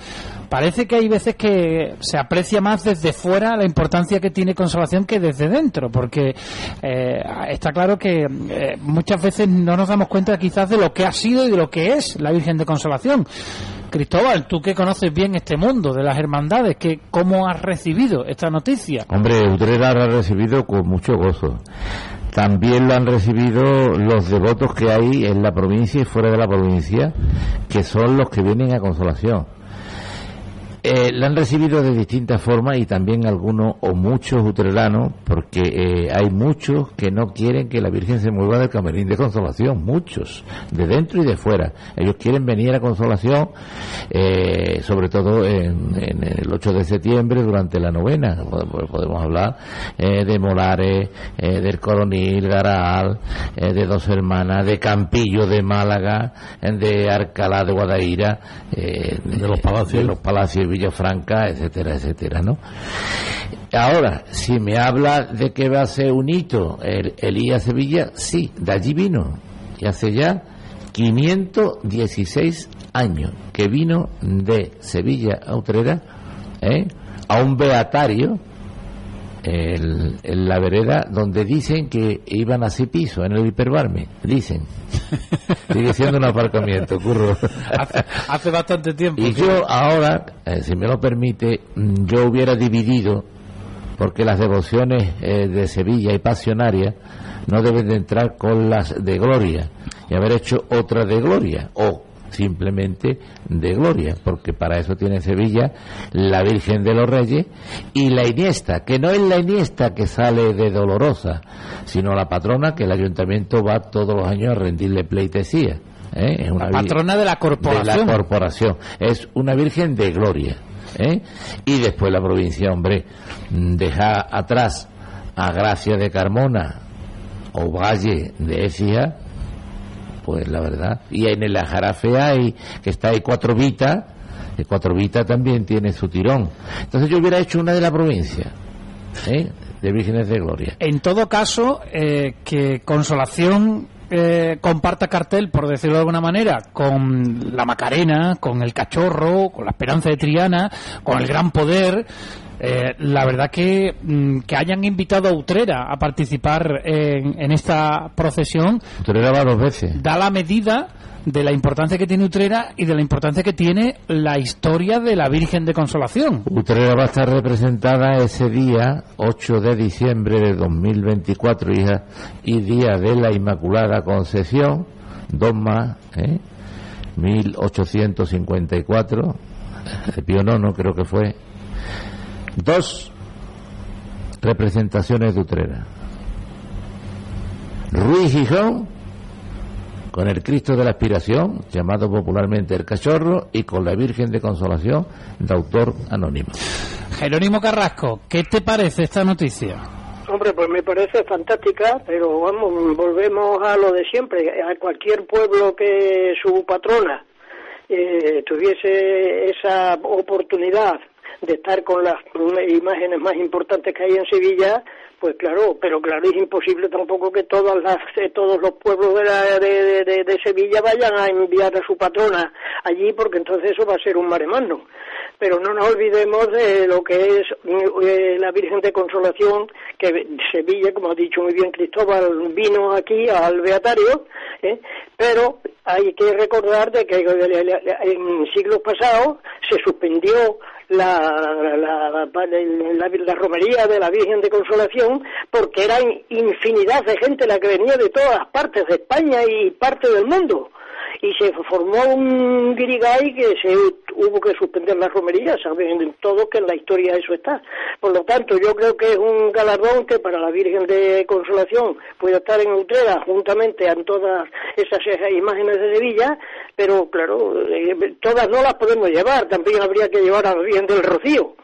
Parece que hay veces que se aprecia más desde fuera la importancia que tiene Consolación que desde dentro, porque está claro que muchas veces no nos damos cuenta quizás de lo que ha sido y de lo que es la Virgen de Consolación. Cristóbal, tú que conoces bien este mundo de las hermandades, que, ¿cómo has recibido esta noticia? Hombre, Utrera lo ha recibido con mucho gozo. También lo han recibido los devotos que hay en la provincia y fuera de la provincia, que son los que vienen a consolación. Eh, la han recibido de distintas formas y también algunos o muchos utreranos, porque eh, hay muchos que no quieren que la Virgen se mueva del camerín de consolación, muchos, de dentro y de fuera. Ellos quieren venir a consolación, eh, sobre todo en, el 8 de septiembre durante la novena. Podemos hablar de Molares, del Coronil, Garal, de Dos Hermanas, de Campillo de Málaga, de Arcalá de Guadaira, de los palacios, de los palacios Villafranca, etcétera, etcétera, ¿no? Ahora, si me habla de que va a ser un hito el, Sevilla, sí, de allí vino. Y hace ya 516 años que vino de Sevilla a Utrera ¿eh? a un beatario en la vereda donde dicen que iban así piso en el hiperbarme dicen sigue siendo un aparcamiento curro. Hace, bastante tiempo y yo ahora eh, si me lo permite mm, yo hubiera dividido porque las devociones eh, de Sevilla y pasionarias no deben de entrar con las de gloria y haber hecho otra de gloria o simplemente de gloria, porque para eso tiene Sevilla la Virgen de los Reyes y la Iniesta, que no es la Iniesta que sale de Dolorosa, sino la patrona que el ayuntamiento va todos los años a rendirle pleitesía. ¿eh? Es una la patrona de la corporación. De la corporación. Es una Virgen de gloria. ¿eh? Y después la provincia, hombre, deja atrás a Gracia de Carmona o Valle de Écija, pues la verdad. Y en el Ajarafe hay, que está ahí Cuatro Vita, el Cuatro Vita también tiene su tirón. Entonces yo hubiera hecho una de la provincia, ¿eh? de Vírgenes de Gloria. En todo caso, eh, que Consolación eh, comparta cartel, por decirlo de alguna manera, con la Macarena, con el Cachorro, con la Esperanza de Triana, con el Gran Poder. Eh, la verdad que, mm, que hayan invitado a Utrera a participar en, en esta procesión Utrera va dos veces. da la medida de la importancia que tiene Utrera y de la importancia que tiene la historia de la Virgen de Consolación. Utrera va a estar representada ese día, 8 de diciembre de 2024, hija, y día de la Inmaculada Concepción, dos más, ¿eh? 1854, de Pío IX creo que fue, dos representaciones de Utrera. Ruiz Gijón con el Cristo de la Aspiración, llamado popularmente el Cachorro, y con la Virgen de Consolación, de autor anónimo. Jerónimo Carrasco, ¿qué te parece esta noticia? Hombre, pues me parece fantástica, pero vamos, volvemos a lo de siempre. A cualquier pueblo que su patrona eh, tuviese esa oportunidad de estar con las imágenes más importantes que hay en Sevilla, pues claro, pero claro, es imposible tampoco que todas las, eh, todos los pueblos de, la, de, de, Sevilla vayan a enviar a su patrona allí, porque entonces eso va a ser un maremano. Pero no nos olvidemos de lo que es eh, la Virgen de Consolación, que Sevilla, como ha dicho muy bien Cristóbal, vino aquí al Beatario, ¿eh? pero hay que recordar de que en siglos pasados se suspendió la, la, la, romería de la Virgen de Consolación porque era infinidad de gente la que venía de todas partes de España y parte del mundo y se formó un guirigay que se hubo que suspender la romería, saben todos que en la historia eso está. Por lo tanto, yo creo que es un galardón que para la Virgen de Consolación puede estar en Utrera juntamente en todas esas, imágenes de Sevilla, pero claro, eh, todas no las podemos llevar, también habría que llevar a la Virgen del Rocío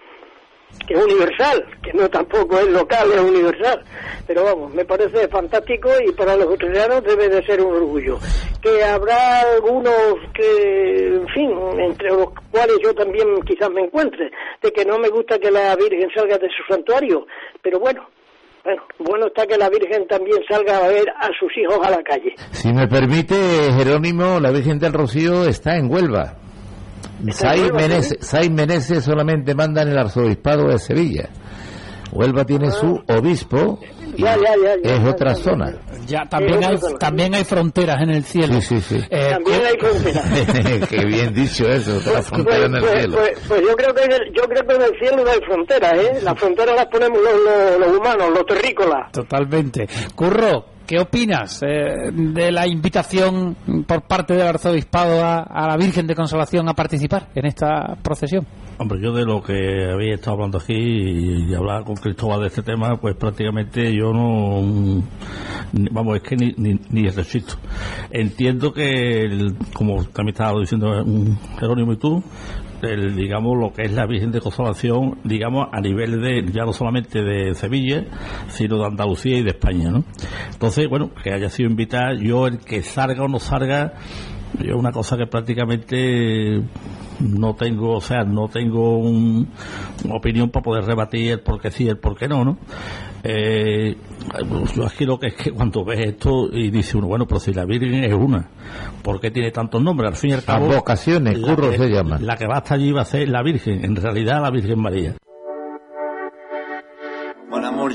que es universal, que no tampoco es local, es universal. Pero vamos, me parece fantástico y para los utreranos debe de ser un orgullo. Que habrá algunos que, en fin, entre los cuales yo también quizás me encuentre, de que no me gusta que la Virgen salga de su santuario, pero bueno, bueno, bueno está que la Virgen también salga a ver a sus hijos a la calle. Si me permite, Jerónimo, la Virgen del Rocío está en Huelva. Saiz Meneses, Meneses solamente manda en el arzobispado de Sevilla. Huelva tiene su obispo y ya, ya, ya, es otra zona. Ya también hay también hay fronteras en el cielo. Sí, sí, sí. Eh, también hay fronteras. Qué bien dicho eso, otra pues, frontera en el pues, cielo. Pues, pues, yo creo que en el, yo creo que en el cielo no hay fronteras, ¿eh? Las fronteras las ponemos los, los, los humanos, los terrícolas. Totalmente. Curro, ¿Qué opinas eh, de la invitación por parte del arzobispado a, la Virgen de Consolación a participar en esta procesión? Hombre, yo de lo que había estado hablando aquí y, y hablar con Cristóbal de este tema, pues prácticamente yo no. Vamos, es que ni, ni, ni resisto. Entiendo que, el, como también estaba diciendo Jerónimo y tú, el, digamos, lo que es la Virgen de Consolación, digamos, a nivel de, ya no solamente de Sevilla, sino de Andalucía y de España, ¿no? Entonces, bueno, que haya sido invitada, yo el que salga o no salga, yo una cosa que prácticamente no tengo, o sea, no tengo un, una opinión para poder rebatir el por qué sí, el por qué no, ¿no? Eh, yo aquí lo que es que cuando ves esto y dice uno, bueno, pero si la Virgen es una, ¿por qué tiene tantos nombres? Al fin y al cabo, Las vocaciones, curro que, se llama. La que va hasta allí va a ser la Virgen, en realidad la Virgen María. Mon amour,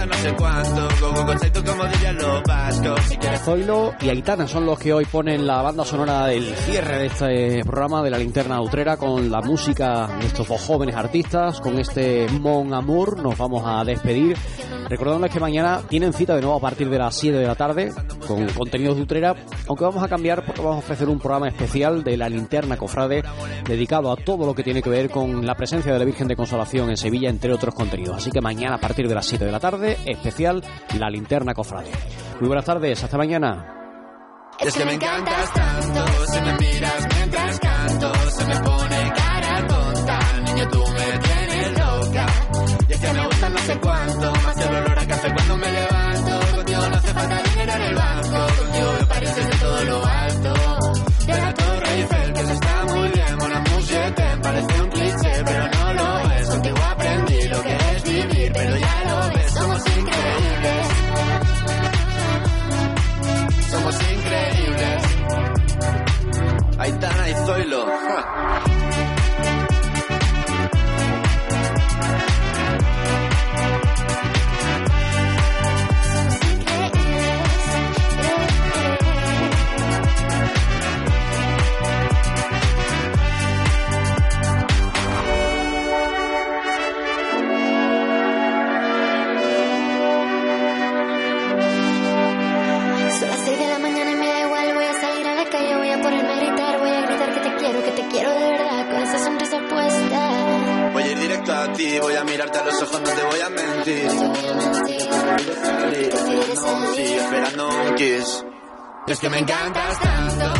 pone cuánto como dirían los vascos. Si quieres Zoilo y Aitana son los que hoy ponen la banda sonora del cierre de este programa de la linterna utrera con la música de estos dos jóvenes artistas. Con este Mon Amour nos vamos a despedir. Recordándoles que mañana tienen cita de nuevo a partir de las 7 de la tarde con contenidos de Utrera, aunque vamos a cambiar porque vamos a ofrecer un programa especial de la linterna cofrade dedicado a todo lo que tiene que ver con la presencia de la Virgen de Consolación en Sevilla, entre otros contenidos. Así que mañana a partir de las 7 de la tarde, especial la linterna cofrade. Muy buenas tardes, hasta mañana. Es que me encantas tanto, si me miras mientras canto, se me pone cara tonta. Niño, tú me tienes loca. Y es que me gusta no sé cuánto, más el olor Zoilo. Es que me encantas tanto,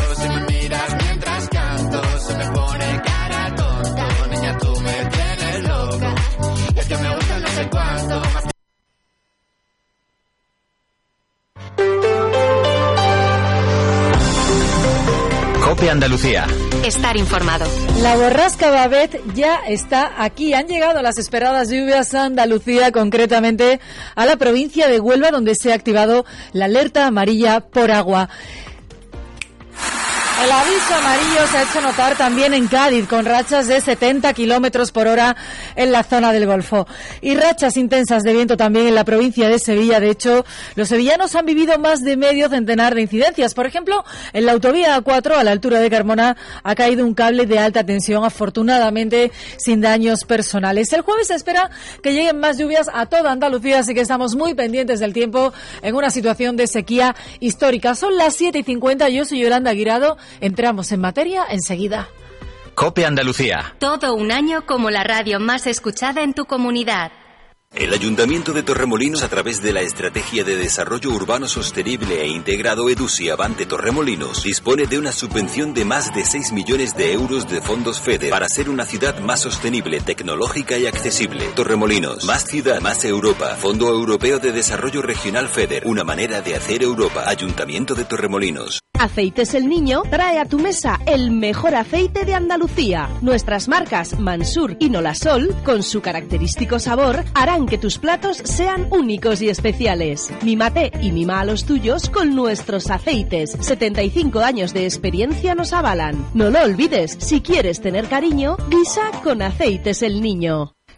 Andalucía. Estar informado. La borrasca Babet ya está aquí. Han llegado las esperadas lluvias a Andalucía, concretamente a la provincia de Huelva, donde se ha activado la alerta amarilla por agua. El aviso amarillo se ha hecho notar también en Cádiz, con rachas de 70 kilómetros por hora en la zona del Golfo. Y rachas intensas de viento también en la provincia de Sevilla. De hecho, los sevillanos han vivido más de medio centenar de incidencias. Por ejemplo, en la autovía A4, a la altura de Carmona, ha caído un cable de alta tensión, afortunadamente sin daños personales. El jueves se espera que lleguen más lluvias a toda Andalucía, así que estamos muy pendientes del tiempo en una situación de sequía histórica. Son las 7 y 50. Yo soy Yolanda Guirado. Entramos en materia enseguida. Cope Andalucía. Todo un año como la radio más escuchada en tu comunidad. El Ayuntamiento de Torremolinos, a través de la Estrategia de Desarrollo Urbano Sostenible e Integrado EDUSI Avante Torremolinos, dispone de una subvención de más de 6 millones de euros de fondos FEDER para ser una ciudad más sostenible, tecnológica y accesible. Torremolinos, más ciudad, más Europa. Fondo Europeo de Desarrollo Regional FEDER, una manera de hacer Europa. Ayuntamiento de Torremolinos. Aceites El Niño trae a tu mesa el mejor aceite de Andalucía. Nuestras marcas Mansur y Nolasol, con su característico sabor, harán que tus platos sean únicos y especiales. Mímate y mima a los tuyos con nuestros aceites. 75 años de experiencia nos avalan. No lo olvides, si quieres tener cariño, guisa con Aceites El Niño.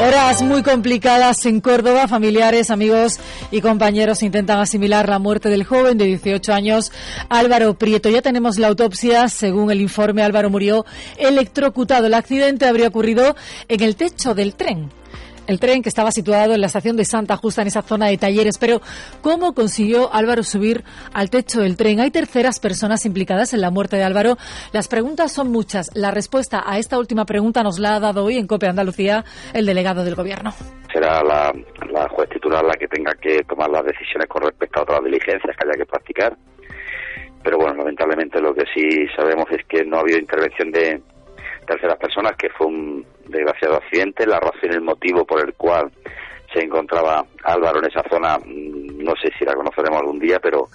Horas muy complicadas en Córdoba. Familiares, amigos y compañeros intentan asimilar la muerte del joven de 18 años, Álvaro Prieto. Ya tenemos la autopsia. Según el informe, Álvaro murió electrocutado. El accidente habría ocurrido en el techo del tren el tren que estaba situado en la estación de Santa Justa, en esa zona de talleres. Pero, ¿cómo consiguió Álvaro subir al techo del tren? ¿Hay terceras personas implicadas en la muerte de Álvaro? Las preguntas son muchas. La respuesta a esta última pregunta nos la ha dado hoy en COPE Andalucía el delegado del Gobierno. Será la, la juez titular la que tenga que tomar las decisiones con respecto a otras diligencias que haya que practicar. Pero bueno, lamentablemente lo que sí sabemos es que no ha habido intervención de terceras personas, que fue un desgraciado accidente. La razón y el motivo por el cual se encontraba Álvaro en esa zona, mm, no sé si la conoceremos algún día, pero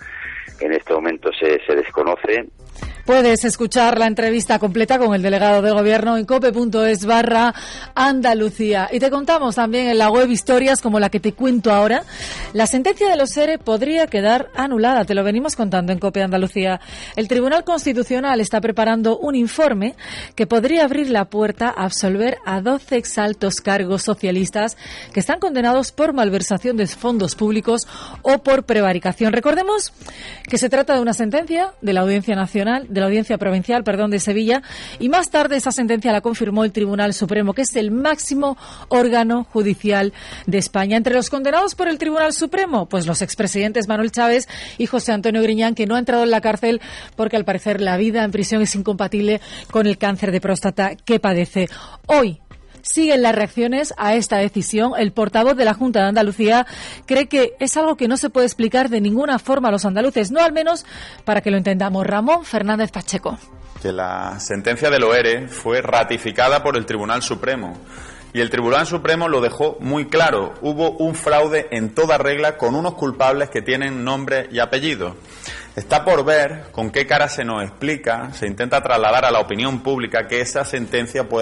en este momento se, se desconoce. Puedes escuchar la entrevista completa con el delegado de gobierno en cope.es barra Andalucía. Y te contamos también en la web historias como la que te cuento ahora. La sentencia de los SERE podría quedar anulada. Te lo venimos contando en Cope Andalucía. El Tribunal Constitucional está preparando un informe que podría abrir la puerta a absolver a 12 exaltos cargos socialistas que están condenados por malversación de fondos públicos o por prevaricación. Recordemos que se trata de una sentencia de la Audiencia Nacional de la Audiencia Provincial, perdón, de Sevilla, y más tarde esa sentencia la confirmó el Tribunal Supremo, que es el máximo órgano judicial de España. Entre los condenados por el Tribunal Supremo, pues los expresidentes Manuel Chávez y José Antonio Griñán, que no ha entrado en la cárcel porque al parecer la vida en prisión es incompatible con el cáncer de próstata que padece. Hoy, siguen las reacciones a esta decisión. El portavoz de la Junta de Andalucía cree que es algo que no se puede explicar de ninguna forma a los andaluces, no al menos para que lo entendamos. Ramón Fernández Pacheco. Que la sentencia del OERE fue ratificada por el Tribunal Supremo. Y el Tribunal Supremo lo dejó muy claro. Hubo un fraude en toda regla con unos culpables que tienen nombre y apellido. Está por ver con qué cara se nos explica, se intenta trasladar a la opinión pública que esa sentencia pueda